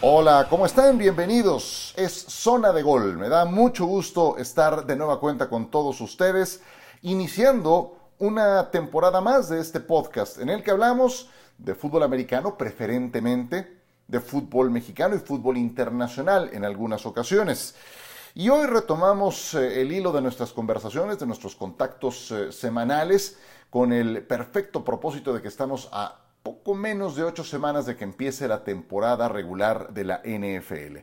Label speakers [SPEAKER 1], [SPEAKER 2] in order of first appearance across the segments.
[SPEAKER 1] Hola, ¿cómo están? Bienvenidos. Es Zona de Gol. Me da mucho gusto estar de nueva cuenta con todos ustedes, iniciando una temporada más de este podcast en el que hablamos de fútbol americano preferentemente, de fútbol mexicano y fútbol internacional en algunas ocasiones. Y hoy retomamos eh, el hilo de nuestras conversaciones, de nuestros contactos eh, semanales, con el perfecto propósito de que estamos a poco menos de ocho semanas de que empiece la temporada regular de la NFL.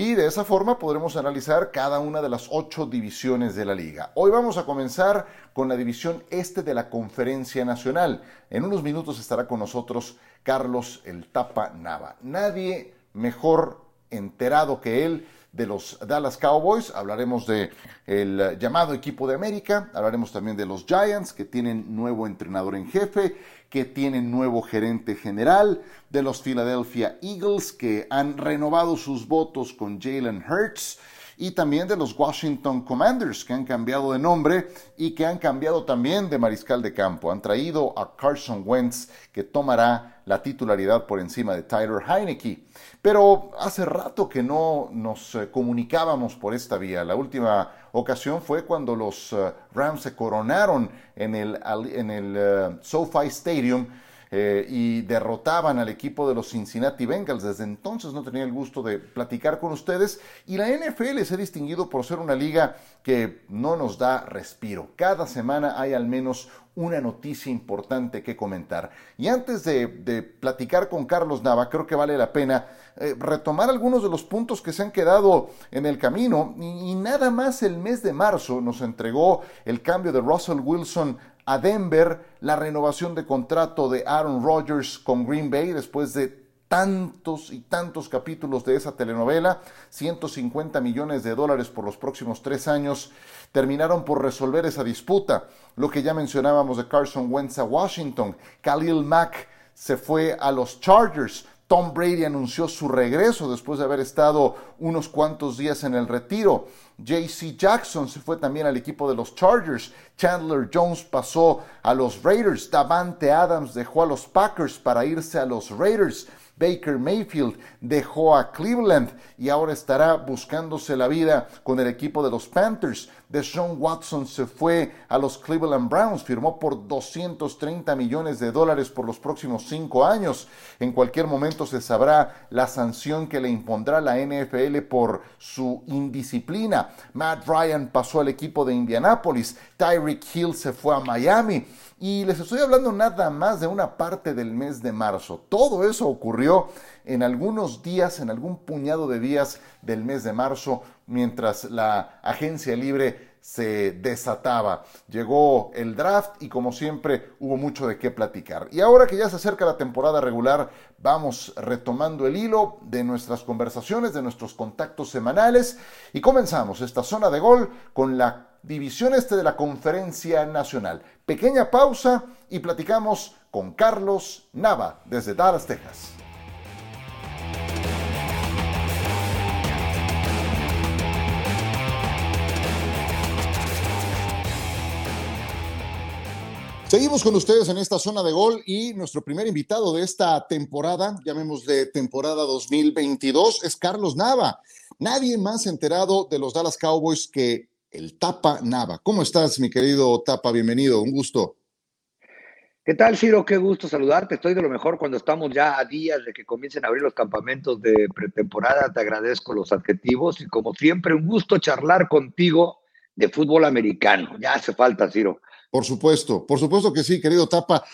[SPEAKER 1] Y de esa forma podremos analizar cada una de las ocho divisiones de la liga. Hoy vamos a comenzar con la división este de la Conferencia Nacional. En unos minutos estará con nosotros Carlos el Tapa Nava. Nadie mejor enterado que él de los Dallas Cowboys, hablaremos de el llamado equipo de América, hablaremos también de los Giants que tienen nuevo entrenador en jefe que tienen nuevo gerente general, de los Philadelphia Eagles, que han renovado sus votos con Jalen Hurts, y también de los Washington Commanders, que han cambiado de nombre y que han cambiado también de mariscal de campo. Han traído a Carson Wentz, que tomará la titularidad por encima de Tyler Heineke. Pero hace rato que no nos eh, comunicábamos por esta vía. La última ocasión fue cuando los eh, Rams se coronaron en el, en el eh, SoFi Stadium y derrotaban al equipo de los Cincinnati Bengals. Desde entonces no tenía el gusto de platicar con ustedes y la NFL se ha distinguido por ser una liga que no nos da respiro. Cada semana hay al menos una noticia importante que comentar. Y antes de, platicar con Carlos Nava, creo que vale la pena eh, retomar algunos de los puntos que se han quedado en el camino. y, nada más el mes de marzo nos entregó el cambio de Russell Wilson a Denver la renovación de contrato de Aaron Rodgers con Green Bay después de tantos y tantos capítulos de esa telenovela, 150 millones de dólares por los próximos tres años, terminaron por resolver esa disputa. Lo que ya mencionábamos de Carson Wentz a Washington, Khalil Mack se fue a los Chargers, Tom Brady anunció su regreso después de haber estado unos cuantos días en el retiro. JC Jackson se fue también al equipo de los Chargers. Chandler Jones pasó a los Raiders. Davante Adams dejó a los Packers para irse a los Raiders. Baker Mayfield dejó a Cleveland y ahora estará buscándose la vida con el equipo de los Panthers. Deshaun Watson se fue a los Cleveland Browns, firmó por 230 millones de dólares por los próximos cinco años. En cualquier momento se sabrá la sanción que le impondrá la NFL por su indisciplina. Matt Ryan pasó al equipo de Indianapolis, Tyreek Hill se fue a Miami. Y les estoy hablando nada más de una parte del mes de marzo. Todo eso ocurrió en algunos días, en algún puñado de días del mes de marzo, mientras la agencia libre se desataba. Llegó el draft y como siempre hubo mucho de qué platicar. Y ahora que ya se acerca la temporada regular, vamos retomando el hilo de nuestras conversaciones, de nuestros contactos semanales y comenzamos esta zona de gol con la división este de la Conferencia Nacional. Pequeña pausa y platicamos con Carlos Nava desde Dallas, Texas. Seguimos con ustedes en esta zona de gol y nuestro primer invitado de esta temporada, llamémosle temporada 2022, es Carlos Nava. Nadie más enterado de los Dallas Cowboys que el Tapa Nava. ¿Cómo estás, mi querido Tapa? Bienvenido, un gusto.
[SPEAKER 2] ¿Qué tal, Ciro? Qué gusto saludarte. Estoy de lo mejor cuando estamos ya a días de que comiencen a abrir los campamentos de pretemporada. Te agradezco los adjetivos y como siempre, un gusto charlar contigo de fútbol americano. Ya hace falta, Ciro.
[SPEAKER 1] Por supuesto, por supuesto que sí, querido Tapa.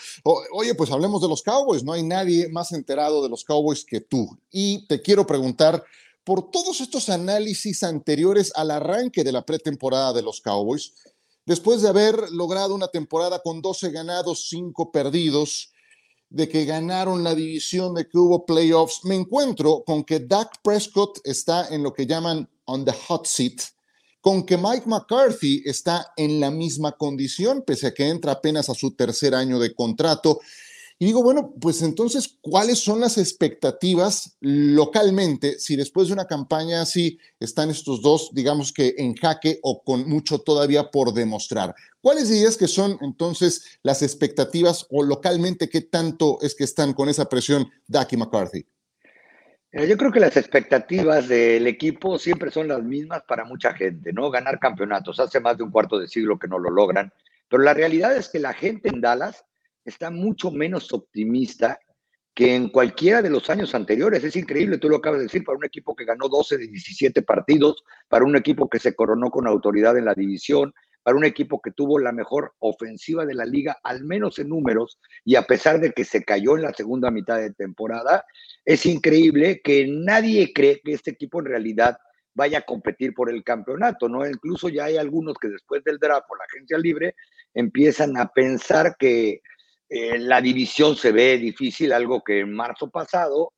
[SPEAKER 1] oye, pues hablemos de los Cowboys. No hay nadie más enterado de los Cowboys que tú. Y te quiero preguntar, por todos estos análisis anteriores al arranque de la pretemporada de los Cowboys, después de haber logrado una temporada con 12 ganados, 5 perdidos, de que ganaron la división, de que hubo playoffs, me encuentro con que Dak Prescott está en lo que llaman on the hot seat, con que Mike McCarthy está en la misma condición, pese a que entra apenas a su tercer año de contrato, Y digo, bueno, pues entonces, ¿cuáles son las expectativas localmente si después de una campaña así están estos dos, digamos que en jaque o con mucho todavía por demostrar? ¿Cuáles dirías que son entonces las expectativas o localmente qué tanto es que están con esa presión Dak y McCarthy?
[SPEAKER 2] Yo creo que las expectativas del equipo siempre son las mismas para mucha gente, ¿no? Ganar campeonatos. Hace más de un cuarto de siglo que no lo logran. Pero la realidad es que la gente en Dallas está mucho menos optimista que en cualquiera de los años anteriores. Es increíble, tú lo acabas de decir, para un equipo que ganó 12 de 17 partidos, para un equipo que se coronó con autoridad en la división, para un equipo que tuvo la mejor ofensiva de la liga, al menos en números, y a pesar de que se cayó en la segunda mitad de temporada, es increíble que nadie cree que este equipo en realidad vaya a competir por el campeonato, ¿no? Incluso ya hay algunos que después del draft por la agencia libre empiezan a pensar que eh, la división se ve difícil, algo que en marzo pasado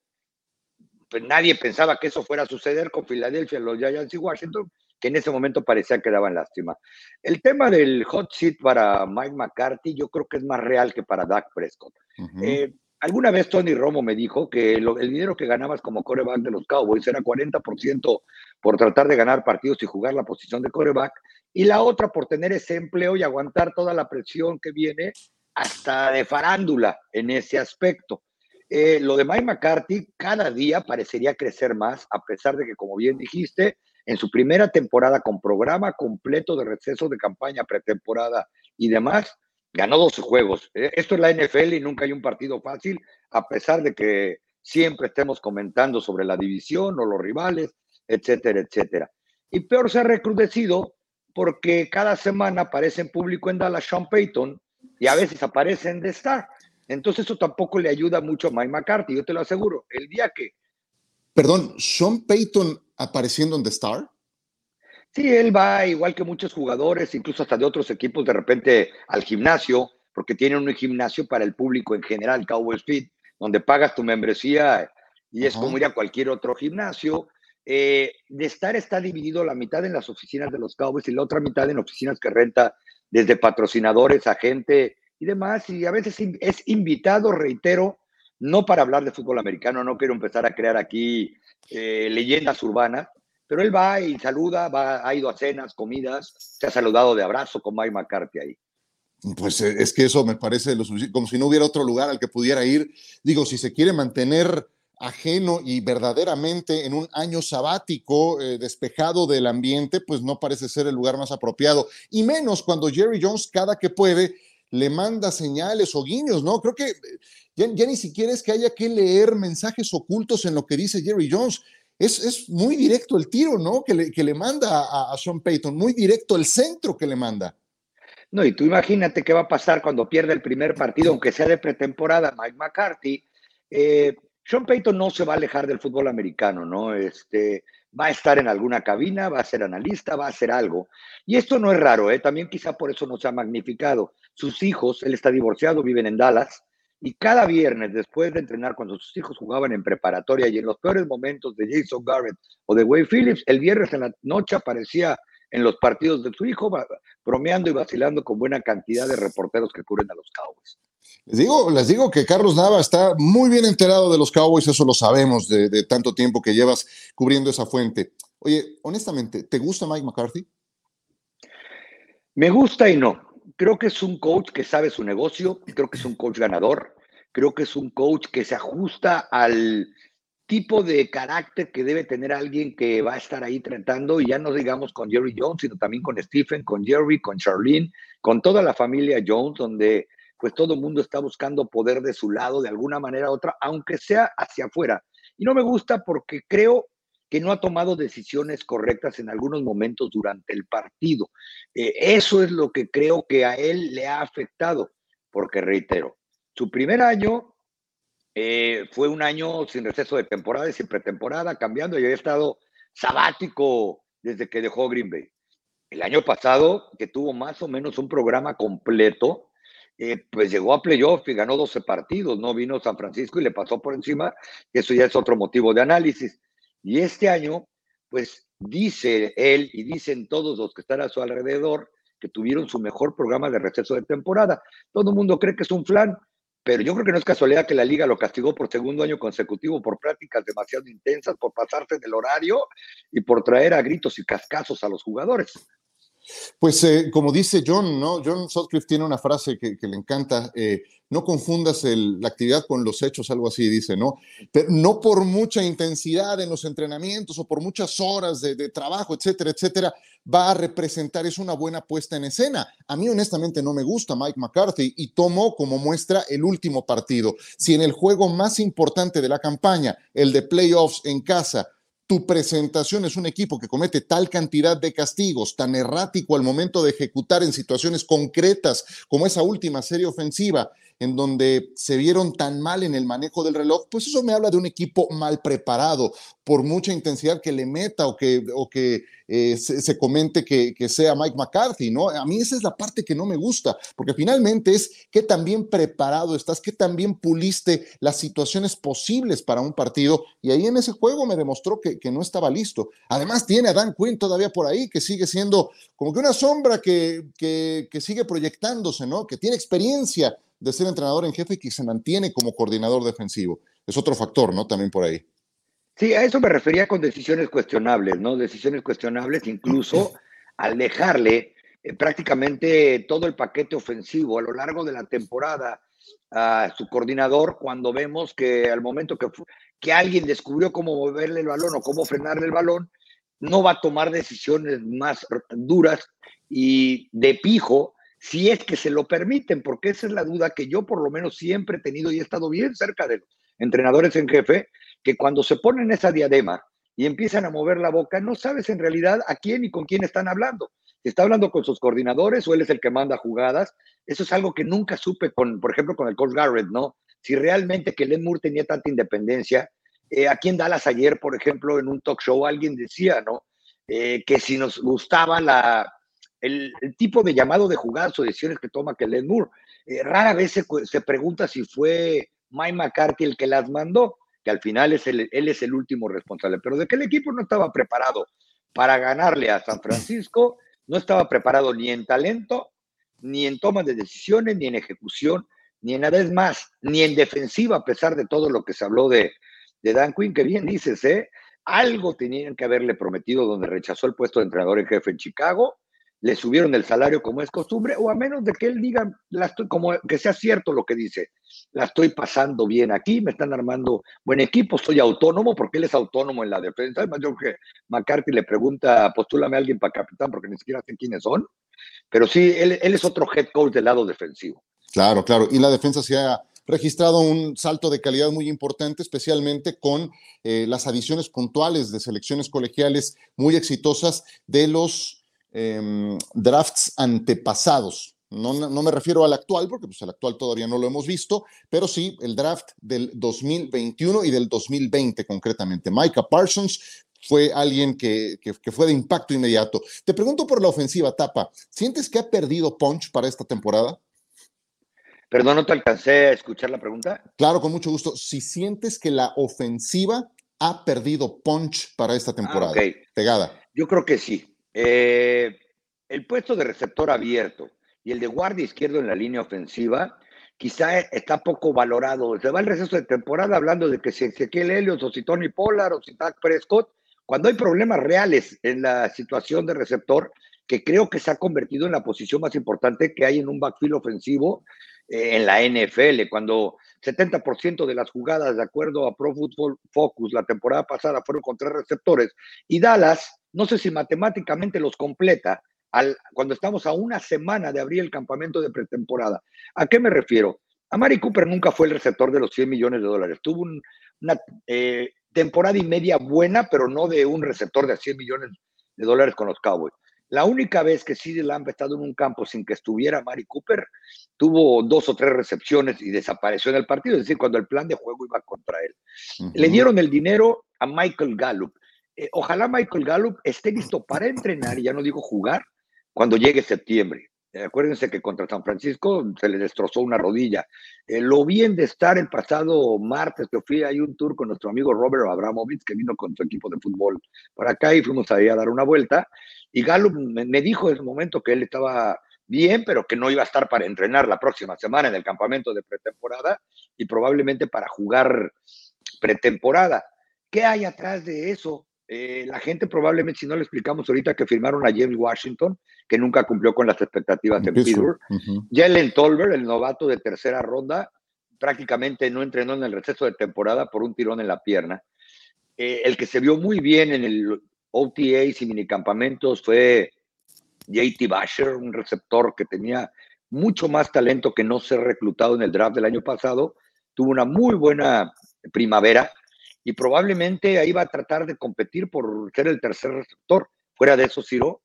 [SPEAKER 2] pues nadie pensaba que eso fuera a suceder con Filadelfia, los Giants y Washington, que en ese momento parecía que daban lástima. El tema del hot seat para Mike McCarthy yo creo que es más real que para Dak Prescott. Eh, alguna vez Tony Romo me dijo que el dinero que ganabas como coreback de los Cowboys era 40% por tratar de ganar partidos y jugar la posición de coreback y la otra por tener ese empleo y aguantar toda la presión que viene hasta de farándula en ese aspecto. Eh, lo de Mike McCarthy cada día parecería crecer más, a pesar de que, como bien dijiste, en su primera temporada con programa completo de receso de campaña, pretemporada y demás, ganó 12 juegos. Eh, esto es la NFL y nunca hay un partido fácil, a pesar de que siempre estemos comentando sobre la división o los rivales, etcétera, etcétera. Y peor se ha recrudecido porque cada semana aparece en público en Dallas Sean Payton y a veces aparece en The Star. Entonces eso tampoco le ayuda mucho a Mike McCarthy, yo te lo aseguro. El día que
[SPEAKER 1] Perdón, ¿Sean Payton apareciendo en The Star?
[SPEAKER 2] Sí, él va igual que muchos jugadores, incluso hasta de otros equipos, de repente al gimnasio, porque tienen un gimnasio para el público en general, Cowboys Fit, donde pagas tu membresía y es como ir a cualquier otro gimnasio. Eh, de estar está dividido la mitad en las oficinas de los Cowboys y la otra mitad en oficinas que renta desde patrocinadores, agente y demás. Y a veces es invitado, reitero, no para hablar de fútbol americano, no quiero empezar a crear aquí eh, leyendas urbanas, pero él va y saluda, va, ha ido a cenas, comidas, se ha saludado de abrazo con Mike McCarthy ahí.
[SPEAKER 1] Pues eh, es que eso me parece como si no hubiera otro lugar al que pudiera ir. Digo, si se quiere mantener ajeno y verdaderamente en un año sabático eh, despejado del ambiente, pues no parece ser el lugar más apropiado. Y menos cuando Jerry Jones cada que puede le manda señales o guiños, ¿no? Creo que ya, ni siquiera es que haya que leer mensajes ocultos en lo que dice Jerry Jones. Es, muy directo el tiro, ¿no? Que le, que le manda a, Sean Payton, muy directo el centro que le manda.
[SPEAKER 2] No, y tú imagínate qué va a pasar cuando pierde el primer partido, aunque sea de pretemporada, Mike McCarthy. Eh, Sean Payton no se va a alejar del fútbol americano, ¿no? Este, va a estar en alguna cabina, va a ser analista, va a hacer algo. Y esto no es raro, ¿eh? también quizá por eso no se ha magnificado. Sus hijos, él está divorciado, viven en Dallas, y cada viernes, después de entrenar, cuando sus hijos jugaban en preparatoria y en los peores momentos de Jason Garrett o de Wade Phillips, el viernes en la noche aparecía en los partidos de su hijo, bromeando y vacilando con buena cantidad de reporteros que cubren a los Cowboys.
[SPEAKER 1] Les digo, les digo que Carlos Nava está muy bien enterado de los Cowboys, eso lo sabemos de, de tanto tiempo que llevas cubriendo esa fuente. Oye, honestamente, ¿te gusta Mike McCarthy?
[SPEAKER 2] Me gusta y no creo que es un coach que sabe su negocio, creo que es un coach ganador, creo que es un coach que se ajusta al tipo de carácter que debe tener alguien que va a estar ahí tratando, y ya no digamos con Jerry Jones, sino también con Stephen, con Jerry, con Charlene, con toda la familia Jones, donde pues todo el mundo está buscando poder de su lado de alguna manera u otra, aunque sea hacia afuera. Y no me gusta porque creo que no ha tomado decisiones correctas en algunos momentos durante el partido. Eh, eso es lo que creo que a él le ha afectado, porque reitero, su primer año eh, fue un año sin receso de temporada y sin pretemporada, cambiando y había estado sabático desde que dejó Green Bay. El año pasado, que tuvo más o menos un programa completo, eh, pues llegó a playoff y ganó 12 partidos, no vino San Francisco y le pasó por encima, eso ya es otro motivo de análisis. Y este año, pues dice él y dicen todos los que están a su alrededor que tuvieron su mejor programa de receso de temporada. Todo el mundo cree que es un flan, pero yo creo que no es casualidad que la liga lo castigó por segundo año consecutivo por prácticas demasiado intensas, por pasarse del horario y por traer a gritos y cascazos a los jugadores.
[SPEAKER 1] Pues eh, como dice John, ¿no? John Sutcliffe tiene una frase que, le encanta, eh, no confundas la actividad con los hechos, algo así dice, ¿no? Pero no por mucha intensidad en los entrenamientos o por muchas horas de, trabajo, etcétera, etcétera, va a representar, es una buena puesta en escena. A mí honestamente no me gusta Mike McCarthy y tomo como muestra el último partido. Si en el juego más importante de la campaña, el de playoffs en casa, tu presentación es un equipo que comete tal cantidad de castigos, tan errático al momento de ejecutar en situaciones concretas como esa última serie ofensiva, en donde se vieron tan mal en el manejo del reloj, pues eso me habla de un equipo mal preparado, por mucha intensidad que le meta o que, o que eh, se, comente que, sea Mike McCarthy, ¿no? A mí esa es la parte que no me gusta, porque finalmente es qué tan bien preparado estás, qué tan bien puliste las situaciones posibles para un partido, y ahí en ese juego me demostró que, no estaba listo. Además tiene a Dan Quinn todavía por ahí, que sigue siendo como que una sombra que, que, que sigue proyectándose, ¿no? Que tiene experiencia de ser entrenador en jefe y que se mantiene como coordinador defensivo. Es otro factor, ¿no? También por ahí.
[SPEAKER 2] Sí, a eso me refería con decisiones cuestionables, ¿no? Decisiones cuestionables, incluso al dejarle eh, prácticamente todo el paquete ofensivo a lo largo de la temporada a su coordinador cuando vemos que al momento que, que alguien descubrió cómo moverle el balón o cómo frenarle el balón, no va a tomar decisiones más duras y de pijo si es que se lo permiten, porque esa es la duda que yo por lo menos siempre he tenido y he estado bien cerca de los entrenadores en jefe, que cuando se ponen esa diadema y empiezan a mover la boca, no sabes en realidad a quién y con quién están hablando. Está hablando con sus coordinadores o él es el que manda jugadas, eso es algo que nunca supe con, por ejemplo, con el Coach Garrett, ¿no? Si realmente que Len Moore tenía tanta independencia, eh, aquí en Dallas ayer, por ejemplo, en un talk show alguien decía, ¿no? Eh, que si nos gustaba la, el, tipo de llamado de jugadas o decisiones que toma Kellen Moore. Eh, rara vez se, pregunta si fue Mike McCarthy el que las mandó, que al final es él es el último responsable, pero de que el equipo no estaba preparado para ganarle a San Francisco, no estaba preparado ni en talento, ni en toma de decisiones, ni en ejecución, ni en nada más, ni en defensiva, a pesar de todo lo que se habló de, de Dan Quinn, que bien dices, ¿eh? Algo tenían que haberle prometido donde rechazó el puesto de entrenador en jefe en Chicago le subieron el salario como es costumbre, o a menos de que él diga, la estoy, como que sea cierto lo que dice, la estoy pasando bien aquí, me están armando buen equipo, soy autónomo, porque él es autónomo en la defensa. Además, yo creo que McCarthy le pregunta, postúlame a alguien para capitán, porque ni siquiera sé quiénes son, pero sí, él, es otro head coach del lado defensivo.
[SPEAKER 1] Claro, claro, y la defensa se ha registrado un salto de calidad muy importante, especialmente con eh, las adiciones puntuales de selecciones colegiales muy exitosas de los Em, drafts antepasados. No, no, me refiero al actual, porque pues el actual todavía no lo hemos visto, pero sí el draft del 2021 y del 2020 concretamente. Micah Parsons fue alguien que, que, fue de impacto inmediato. Te pregunto por la ofensiva, Tapa. ¿Sientes que ha perdido punch para esta temporada?
[SPEAKER 2] Perdón, no te alcancé a escuchar la pregunta.
[SPEAKER 1] Claro, con mucho gusto. Si sientes que la ofensiva ha perdido punch para esta temporada, ah, pegada.
[SPEAKER 2] Yo creo que sí. Eh, el puesto de receptor abierto y el de guardia izquierdo en la línea ofensiva quizá está poco valorado. Se va el receso de temporada hablando de que si Ezequiel Helios o si Tony Pollard o si Dak Prescott, cuando hay problemas reales en la situación de receptor, que creo que se ha convertido en la posición más importante que hay en un backfield ofensivo eh, en la NFL, cuando 70% de las jugadas, de acuerdo a Pro Football Focus, la temporada pasada fueron con tres receptores, y Dallas no sé si matemáticamente los completa al, cuando estamos a una semana de abrir el campamento de pretemporada. ¿A qué me refiero? A Mari Cooper nunca fue el receptor de los 100 millones de dólares. Tuvo una eh, temporada y media buena, pero no de un receptor de 100 millones de dólares con los Cowboys. La única vez que CD Lamb ha estado en un campo sin que estuviera Mari Cooper, tuvo dos o tres recepciones y desapareció en el partido, es decir, cuando el plan de juego iba contra él. Le dieron el dinero a Michael Gallup. Eh, ojalá Michael Gallup esté listo para entrenar, y ya no digo jugar, cuando llegue septiembre. Eh, acuérdense que contra San Francisco se le destrozó una rodilla. Eh, lo bien de estar el pasado martes, que fui a un tour con nuestro amigo Robert Abramovich, que vino con su equipo de fútbol para acá y fuimos a dar una vuelta. Y Gallup me, dijo en ese momento que él estaba bien, pero que no iba a estar para entrenar la próxima semana en el campamento de pretemporada y probablemente para jugar pretemporada. ¿Qué hay atrás de eso? Eh, la gente probablemente, si no le explicamos ahorita que firmaron a James Washington, que nunca cumplió con las expectativas en Pittsburgh. Jalen Tolbert, el novato de tercera ronda, prácticamente no entrenó en el receso de temporada por un tirón en la pierna. Eh, el que se vio muy bien en el OTAs y minicampamentos fue JT Basher, un receptor que tenía mucho más talento que no ser reclutado en el draft del año pasado. Tuvo una muy buena primavera y probablemente ahí va a tratar de competir por ser el tercer receptor. Fuera de eso, Ciro,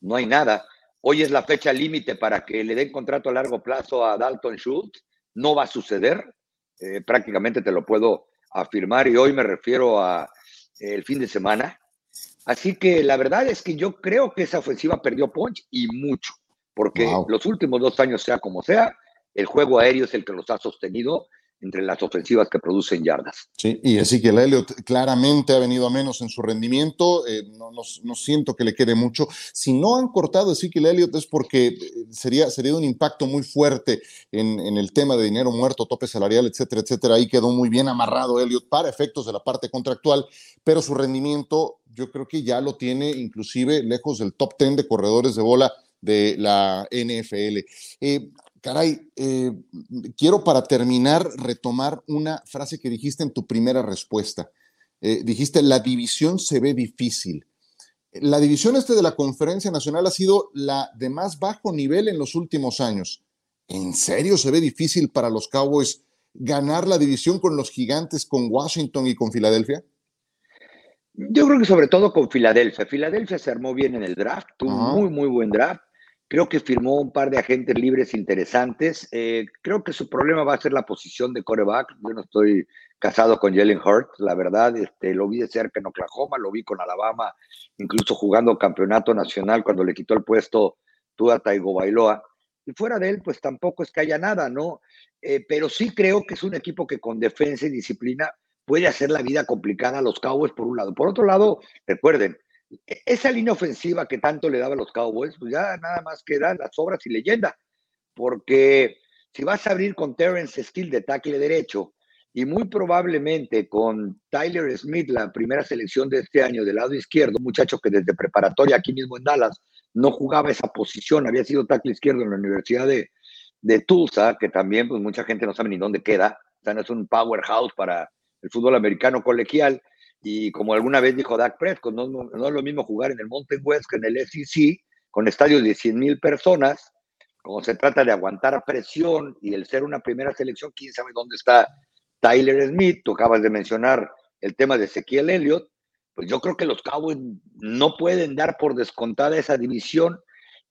[SPEAKER 2] no hay nada. Hoy es la fecha límite para que le den contrato a largo plazo a Dalton Schultz. No va a suceder. Eh, prácticamente te lo puedo afirmar y hoy me refiero a eh, el fin de semana. Así que la verdad es que yo creo que esa ofensiva perdió punch y mucho, porque los últimos dos años, sea como sea, el juego aéreo es el que los ha sostenido entre las ofensivas que producen yardas.
[SPEAKER 1] Sí, y Ezequiel Elliott claramente ha venido a menos en su rendimiento, eh, no, no, siento que le quede mucho. Si no han cortado a Ezequiel Elliott es porque eh, sería, sería un impacto muy fuerte en, en, el tema de dinero muerto, tope salarial, etcétera, etcétera. Ahí quedó muy bien amarrado Elliott para efectos de la parte contractual, pero su rendimiento yo creo que ya lo tiene inclusive lejos del top 10 de corredores de bola de la NFL. Eh, Caray, eh, quiero para terminar retomar una frase que dijiste en tu primera respuesta. Eh, dijiste, la división se ve difícil. La división este de la Conferencia Nacional ha sido la de más bajo nivel en los últimos años. ¿En serio se ve difícil para los Cowboys ganar la división con los gigantes, con Washington y con Filadelfia?
[SPEAKER 2] Yo creo que sobre todo con Filadelfia. Filadelfia se armó bien en el draft, tuvo un muy, muy buen draft. Creo que firmó un par de agentes libres interesantes. Eh, creo que su problema va a ser la posición de coreback. Yo no estoy casado con Jalen Hurts, la verdad. Este, lo vi de cerca en Oklahoma, lo vi con Alabama, incluso jugando campeonato nacional cuando le quitó el puesto Tua Taigo Bailoa. Y fuera de él, pues tampoco es que haya nada, ¿no? Eh, pero sí creo que es un equipo que con defensa y disciplina puede hacer la vida complicada a los Cowboys por un lado. Por otro lado, recuerden, esa línea ofensiva que tanto le daba a los Cowboys, pues ya nada más quedan las obras y leyenda, porque si vas a abrir con Terrence Steele de tackle derecho y muy probablemente con Tyler Smith, la primera selección de este año del lado izquierdo, muchacho que desde preparatoria aquí mismo en Dallas no jugaba esa posición, había sido tackle izquierdo en la Universidad de, de Tulsa, que también pues mucha gente no sabe ni dónde queda, o sea, no es un powerhouse para el fútbol americano colegial, y como alguna vez dijo Dak Prescott, no, es lo mismo jugar en el Mountain West que en el SEC, con estadios de 100 mil personas, como se trata de aguantar presión y el ser una primera selección, quién sabe dónde está Tyler Smith, tú acabas de mencionar el tema de Ezequiel Elliott, pues yo creo que los Cowboys no pueden dar por descontada esa división,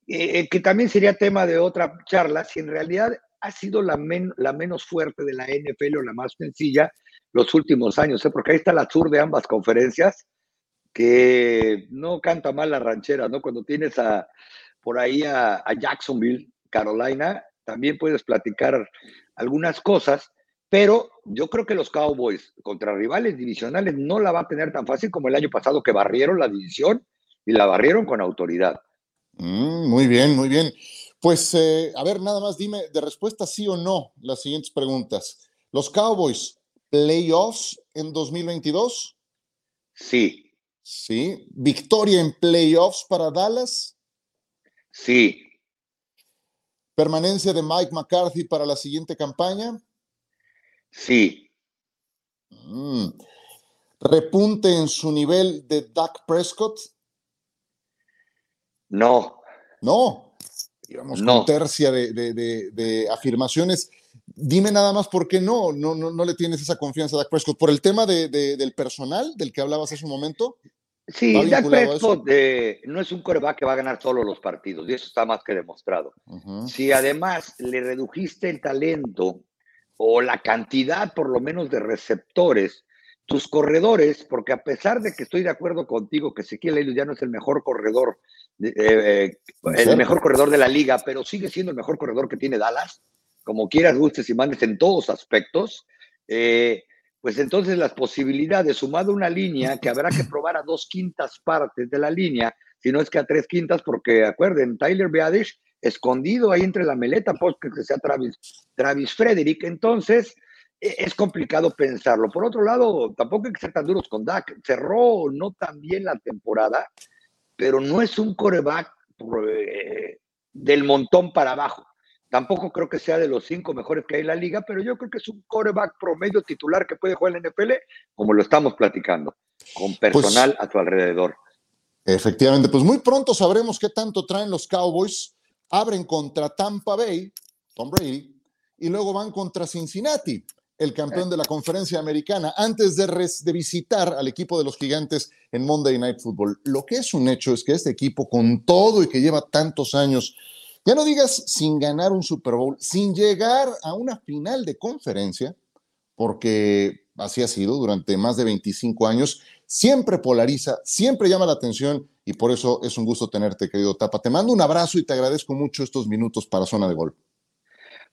[SPEAKER 2] eh, eh, que también sería tema de otra charla, si en realidad ha sido la menos fuerte de la NFL o la más sencilla, los últimos años, ¿eh? porque ahí está la sur de ambas conferencias, que no canta mal la ranchera, ¿no? Cuando tienes a, por ahí a, Jacksonville, Carolina, también puedes platicar algunas cosas, pero yo creo que los Cowboys contra rivales divisionales no la va a tener tan fácil como el año pasado que barrieron la división y la barrieron con autoridad.
[SPEAKER 1] Mm, muy bien, muy bien. Pues eh, a ver, nada más dime de respuesta sí o no las siguientes preguntas. Los Cowboys playoffs en 2022?
[SPEAKER 2] Sí.
[SPEAKER 1] Sí. ¿Victoria en playoffs para Dallas?
[SPEAKER 2] Sí.
[SPEAKER 1] ¿Permanencia de Mike McCarthy para la siguiente campaña?
[SPEAKER 2] Sí.
[SPEAKER 1] Mm. ¿Repunte en su nivel de Dak Prescott?
[SPEAKER 2] No.
[SPEAKER 1] No. Digamos, no. con tercia de, de afirmaciones. Dime nada más por qué no, no, no, no le tienes esa confianza a Dak Prescott. ¿Por el tema de, del personal del que hablabas hace un momento?
[SPEAKER 2] Sí, Dak Prescott eh, no es un coreback que va a ganar solo los partidos, y eso está más que demostrado. Si además le redujiste el talento o la cantidad, por lo menos, de receptores, tus corredores, porque a pesar de que estoy de acuerdo contigo que Ezequiel Elliott ya no es el mejor corredor, eh, eh, el mejor corredor de la liga, pero sigue siendo el mejor corredor que tiene Dallas, como quieras, gustes y mandes en todos aspectos, eh, pues entonces las posibilidades, sumado una línea que habrá que probar a dos quintas partes de la línea, si no es que a tres quintas, porque acuerden, Tyler Beadish escondido ahí entre la meleta, pues que sea Travis, Travis Frederick. Entonces, e, es complicado pensarlo. Por otro lado, tampoco hay que ser tan duros con Dak. Cerró no tan bien la temporada, pero no es un coreback eh, del montón para abajo. Tampoco creo que sea de los cinco mejores que hay en la liga, pero yo creo que es un coreback promedio titular que puede jugar en la NFL, como lo estamos platicando, con pues personal a tu alrededor.
[SPEAKER 1] Efectivamente, pues muy pronto sabremos qué tanto traen los Cowboys. Abren contra Tampa Bay, Tom Brady, y luego van contra Cincinnati, el campeón de la conferencia americana, antes de, de visitar al equipo de los gigantes en Monday Night Football. Lo que es un hecho es que este equipo, con todo y que lleva tantos años, ya no digas sin ganar un Super Bowl, sin llegar a una final de conferencia, porque así ha sido durante más de 25 años, siempre polariza, siempre llama la atención y por eso es un gusto tenerte, querido Tapa. Te mando un abrazo y te agradezco mucho estos minutos para Zona de Gol.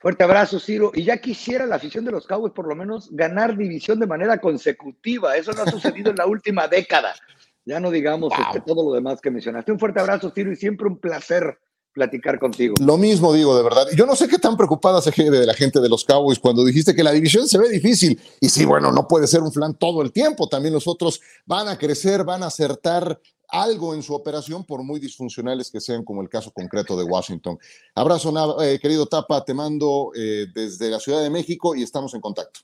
[SPEAKER 2] Fuerte abrazo, Ciro. Y ya quisiera la afición de los Cowboys por lo menos ganar división de manera consecutiva. Eso no ha sucedido en la última década. Ya no digamos este, todo lo demás que mencionaste. Un fuerte abrazo, Ciro, y siempre un placer platicar contigo.
[SPEAKER 1] Lo mismo digo, de verdad. Yo no sé qué tan preocupada se de la gente de los Cowboys cuando dijiste que la división se ve difícil. Y sí, bueno, no puede ser un flan todo el tiempo. También los otros van a crecer, van a acertar algo en su operación, por muy disfuncionales que sean, como el caso concreto de Washington. Abrazo, eh, querido Tapa, te mando eh, desde la Ciudad de México y estamos en contacto.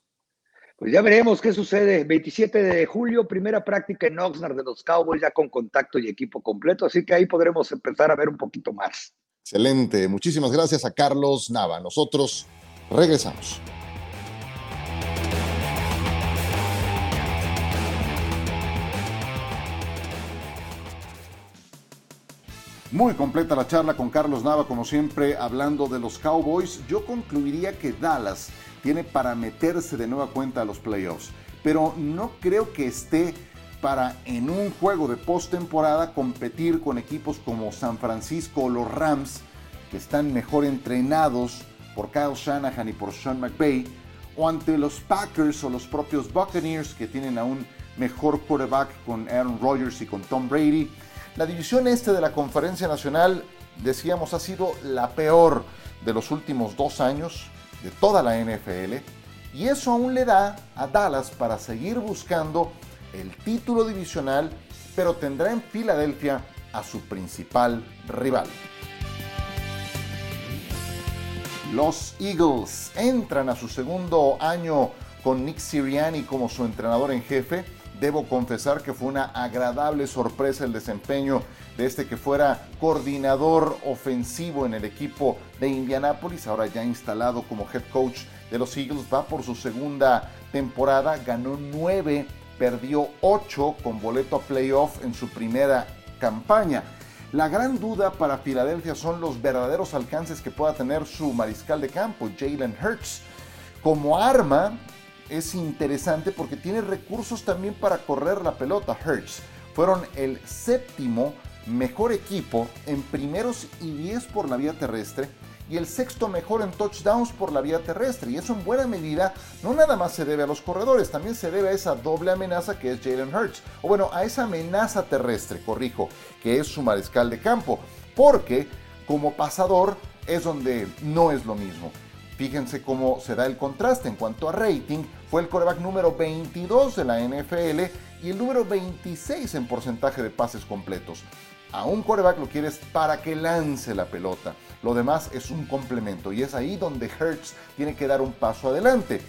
[SPEAKER 2] Pues ya veremos qué sucede. 27 de julio, primera práctica en Oxnard de los Cowboys, ya con contacto y equipo completo, así que ahí podremos empezar a ver un poquito más.
[SPEAKER 1] Excelente. Muchísimas gracias a Carlos Nava. Nosotros regresamos. Muy completa la charla con Carlos Nava, como siempre, hablando de los Cowboys. Yo concluiría que Dallas tiene para meterse de nueva cuenta a los playoffs, pero no creo que esté para en un juego de postemporada competir con equipos como San Francisco o los Rams, que están mejor entrenados por Kyle Shanahan y por Sean McVay, o ante los Packers o los propios Buccaneers, que tienen aún mejor quarterback con Aaron Rodgers y con Tom Brady. La división este de la Conferencia Nacional, decíamos, ha sido la peor de los últimos dos años de toda la NFL, y eso aún le da a Dallas para seguir buscando el título divisional, pero tendrá en Filadelfia a su principal rival. Los Eagles entran a su segundo año con Nick Sirianni como su entrenador en jefe. Debo confesar que fue una agradable sorpresa el desempeño de este que fuera coordinador ofensivo en el equipo de Indianápolis, ahora ya instalado como head coach de los Eagles, va por su segunda temporada, ganó nueve perdió 8 con boleto a playoff en su primera campaña. La gran duda para Filadelfia son los verdaderos alcances que pueda tener su mariscal de campo, Jalen Hurts. Como arma es interesante porque tiene recursos también para correr la pelota. Hurts fueron el séptimo mejor equipo en primeros y 10 por la vía terrestre y el sexto mejor en touchdowns por la vía terrestre. Y eso en buena medida no nada más se debe a los corredores, también se debe a esa doble amenaza que es Jalen Hurts. O bueno, a esa amenaza terrestre, corrijo, que es su mariscal de campo. Porque como pasador es donde no es lo mismo. Fíjense cómo se da el contraste en cuanto a rating. Fue el coreback número 22 de la NFL y el número 26 en porcentaje de pases completos. A un coreback lo quieres para que lance la pelota. Lo demás es un complemento y es ahí donde Hertz tiene que dar un paso adelante.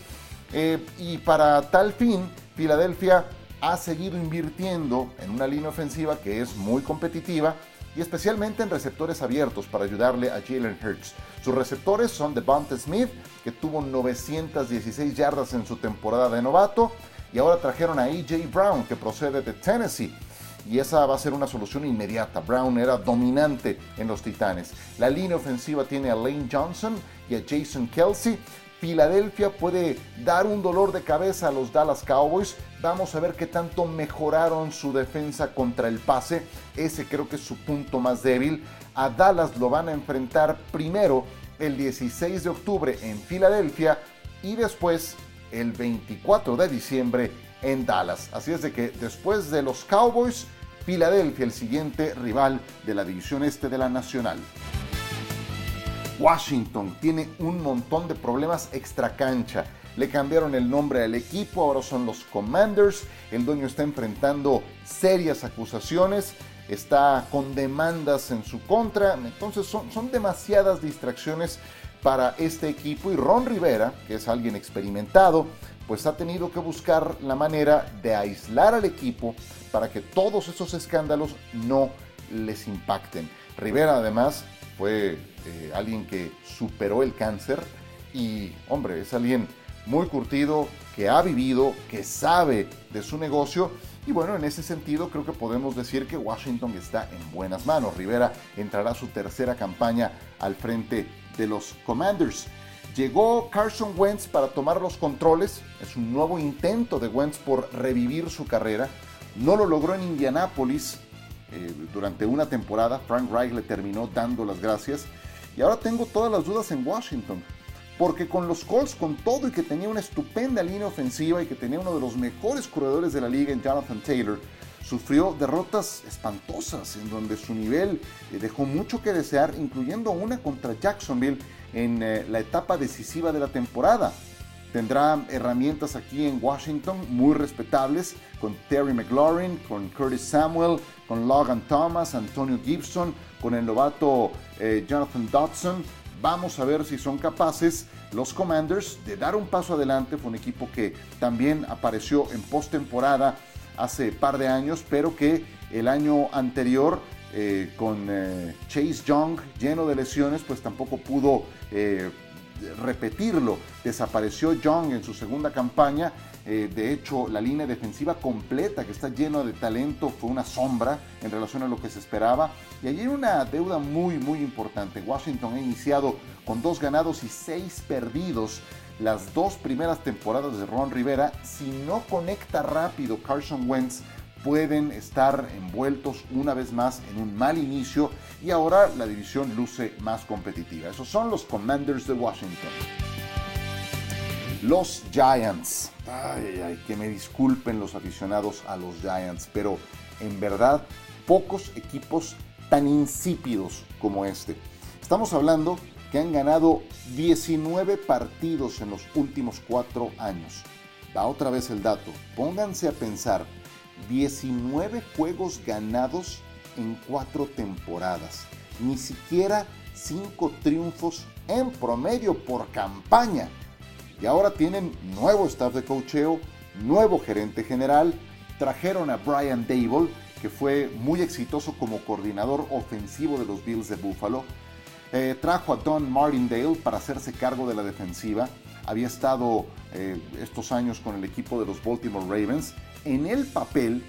[SPEAKER 1] Eh, y para tal fin, Filadelfia ha seguido invirtiendo en una línea ofensiva que es muy competitiva y especialmente en receptores abiertos para ayudarle a Jalen Hurts. Sus receptores son Devonta Smith, que tuvo 916 yardas en su temporada de novato, y ahora trajeron a AJ Brown, que procede de Tennessee y esa va a ser una solución inmediata. Brown era dominante en los Titanes. La línea ofensiva tiene a Lane Johnson y a Jason Kelsey. Filadelfia puede dar un dolor de cabeza a los Dallas Cowboys. Vamos a ver qué tanto mejoraron su defensa contra el pase. Ese creo que es su punto más débil. A Dallas lo van a enfrentar primero el 16 de octubre en Filadelfia y después el 24 de diciembre en Dallas. Así es de que después de los Cowboys, Filadelfia, el siguiente rival de la división este de la Nacional. Washington tiene un montón de problemas extra cancha. Le cambiaron el nombre al equipo, ahora son los Commanders. El dueño está enfrentando serias acusaciones, está con demandas en su contra. Entonces son, son demasiadas distracciones para este equipo y Ron Rivera, que es alguien experimentado, pues ha tenido que buscar la manera de aislar al equipo para que todos esos escándalos no les impacten. Rivera además fue eh, alguien que superó el cáncer y, hombre, es alguien muy curtido, que ha vivido, que sabe de su negocio. Y bueno, en ese sentido creo que podemos decir que Washington está en buenas manos. Rivera entrará a su tercera campaña al frente de los Commanders. Llegó Carson Wentz para tomar los controles. Es un nuevo intento de Wentz por revivir su carrera. No lo logró en Indianápolis eh, durante una temporada. Frank Reich le terminó dando las gracias. Y ahora tengo todas las dudas en Washington. Porque con los Colts, con todo y que tenía una estupenda línea ofensiva y que tenía uno de los mejores corredores de la liga en Jonathan Taylor, sufrió derrotas espantosas en donde su nivel eh, dejó mucho que desear, incluyendo una contra Jacksonville en eh, la etapa decisiva de la temporada. Tendrá herramientas aquí en Washington muy respetables con Terry McLaurin, con Curtis Samuel, con Logan Thomas, Antonio Gibson, con el novato eh, Jonathan Dodson. Vamos a ver si son capaces los Commanders de dar un paso adelante. Fue un equipo que también apareció en postemporada hace par de años, pero que el año anterior eh, con eh, Chase Young lleno de lesiones, pues tampoco pudo repetirlo. Desapareció Young en su segunda campaña. Eh, de hecho, la línea defensiva completa, que está llena de talento, fue una sombra en relación a lo que se esperaba. Y allí una deuda muy, muy importante. Washington ha iniciado con dos ganados y seis perdidos las dos primeras temporadas de Ron Rivera. Si no conecta rápido Carson Wentz, pueden estar envueltos una vez más en un mal inicio y ahora la división luce más competitiva. Esos son los Commanders de Washington. Los Giants. Ay, ay, que me disculpen los aficionados a los Giants, pero en verdad pocos equipos tan insípidos como este. Estamos hablando que han ganado 19 partidos en los últimos cuatro años. Va otra vez el dato. Pónganse a pensar 19 juegos ganados en cuatro temporadas. Ni siquiera 5 triunfos en promedio por campaña. Y ahora tienen nuevo staff de cocheo, nuevo gerente general. Trajeron a Brian Dable, que fue muy exitoso como coordinador ofensivo de los Bills de Buffalo. Eh, trajo a Don Martindale para hacerse cargo de la defensiva. Había estado eh, estos años con el equipo de los Baltimore Ravens en el papel,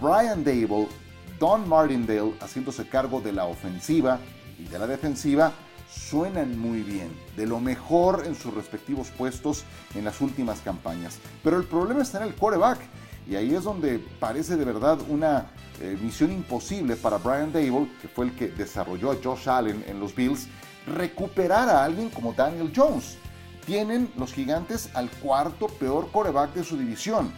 [SPEAKER 1] Brian Dable, Don Martindale haciéndose cargo de la ofensiva y de la defensiva, suenan muy bien, de lo mejor en sus respectivos puestos en las últimas campañas. Pero el problema está en el quarterback. Y ahí es donde parece de verdad una eh, misión imposible para Brian Dable, que fue el que desarrolló a Josh Allen en los Bills, recuperar a alguien como Daniel Jones. Tienen los gigantes al cuarto peor quarterback de su división.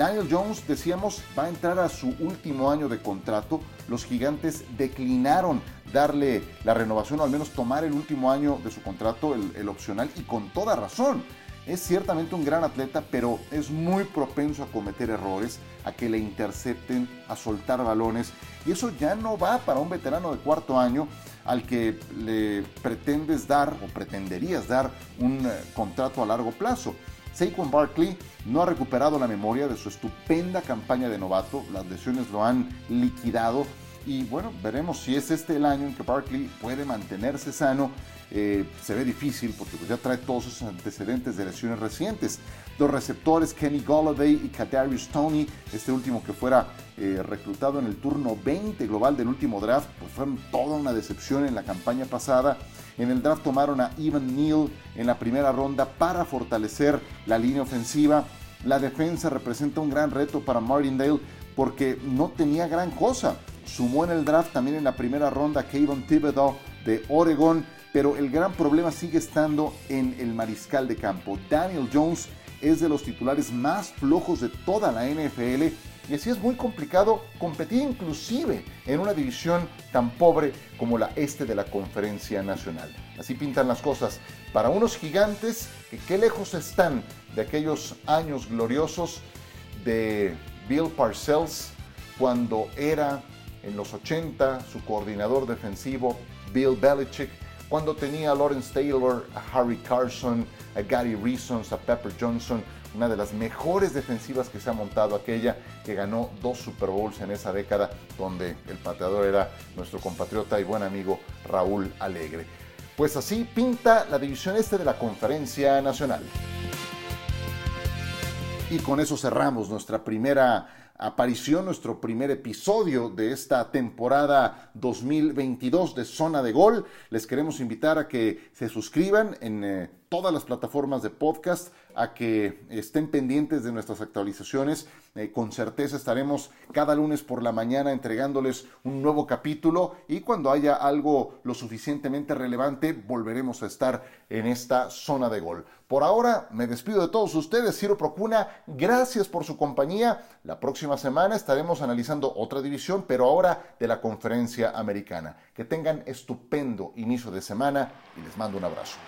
[SPEAKER 1] Daniel Jones, decíamos, va a entrar a su último año de contrato. Los gigantes declinaron darle la renovación o al menos tomar el último año de su contrato, el, opcional, y con toda razón. Es ciertamente un gran atleta, pero es muy propenso a cometer errores, a que le intercepten, a soltar balones. Y eso ya no va para un veterano de cuarto año al que le pretendes dar o pretenderías dar un eh, contrato a largo plazo. Saquon Barkley no ha recuperado la memoria de su estupenda campaña de novato, las lesiones lo han liquidado y bueno, veremos si es este el año en que Barkley puede mantenerse sano. Eh, se ve difícil porque pues, ya trae todos esos antecedentes de lesiones recientes. Los receptores Kenny Golladay y Kadarius Tony, este último que fuera eh, reclutado en el turno 20 global del último draft, pues fueron toda una decepción en la campaña pasada. En el draft tomaron a Evan Neal en la primera ronda para fortalecer la línea ofensiva. La defensa representa un gran reto para Martindale porque no tenía gran cosa. Sumó en el draft también en la primera ronda a Kayvon Thibodeau de Oregon, pero el gran problema sigue estando en el mariscal de campo. Daniel Jones es de los titulares más flojos de toda la NFL y así es muy complicado competir inclusive en una división tan pobre como la este de la Conferencia Nacional. Así pintan las cosas para unos gigantes que qué lejos están de aquellos años gloriosos de Bill Parcells cuando era en los 80 su coordinador defensivo Bill Belichick, cuando tenía a Lawrence Taylor, a Harry Carson, a Gary Reasons, a Pepper Johnson, una de las mejores defensivas que se ha montado aquella, que ganó dos Super Bowls en esa década, donde el pateador era nuestro compatriota y buen amigo Raúl Alegre. Pues así pinta la división este de la Conferencia Nacional. Y con eso cerramos nuestra primera aparición, nuestro primer episodio de esta temporada 2022 de Zona de Gol. Les queremos invitar a que se suscriban en eh, todas las plataformas de podcast, a que estén pendientes de nuestras actualizaciones. Eh, con certeza estaremos cada lunes por la mañana entregándoles un nuevo capítulo y cuando haya algo lo suficientemente relevante volveremos a estar en esta zona de gol. Por ahora me despido de todos ustedes, Ciro Procuna, gracias por su compañía. La próxima semana estaremos analizando otra división, pero ahora de la conferencia americana. Que tengan estupendo inicio de semana y les mando un abrazo.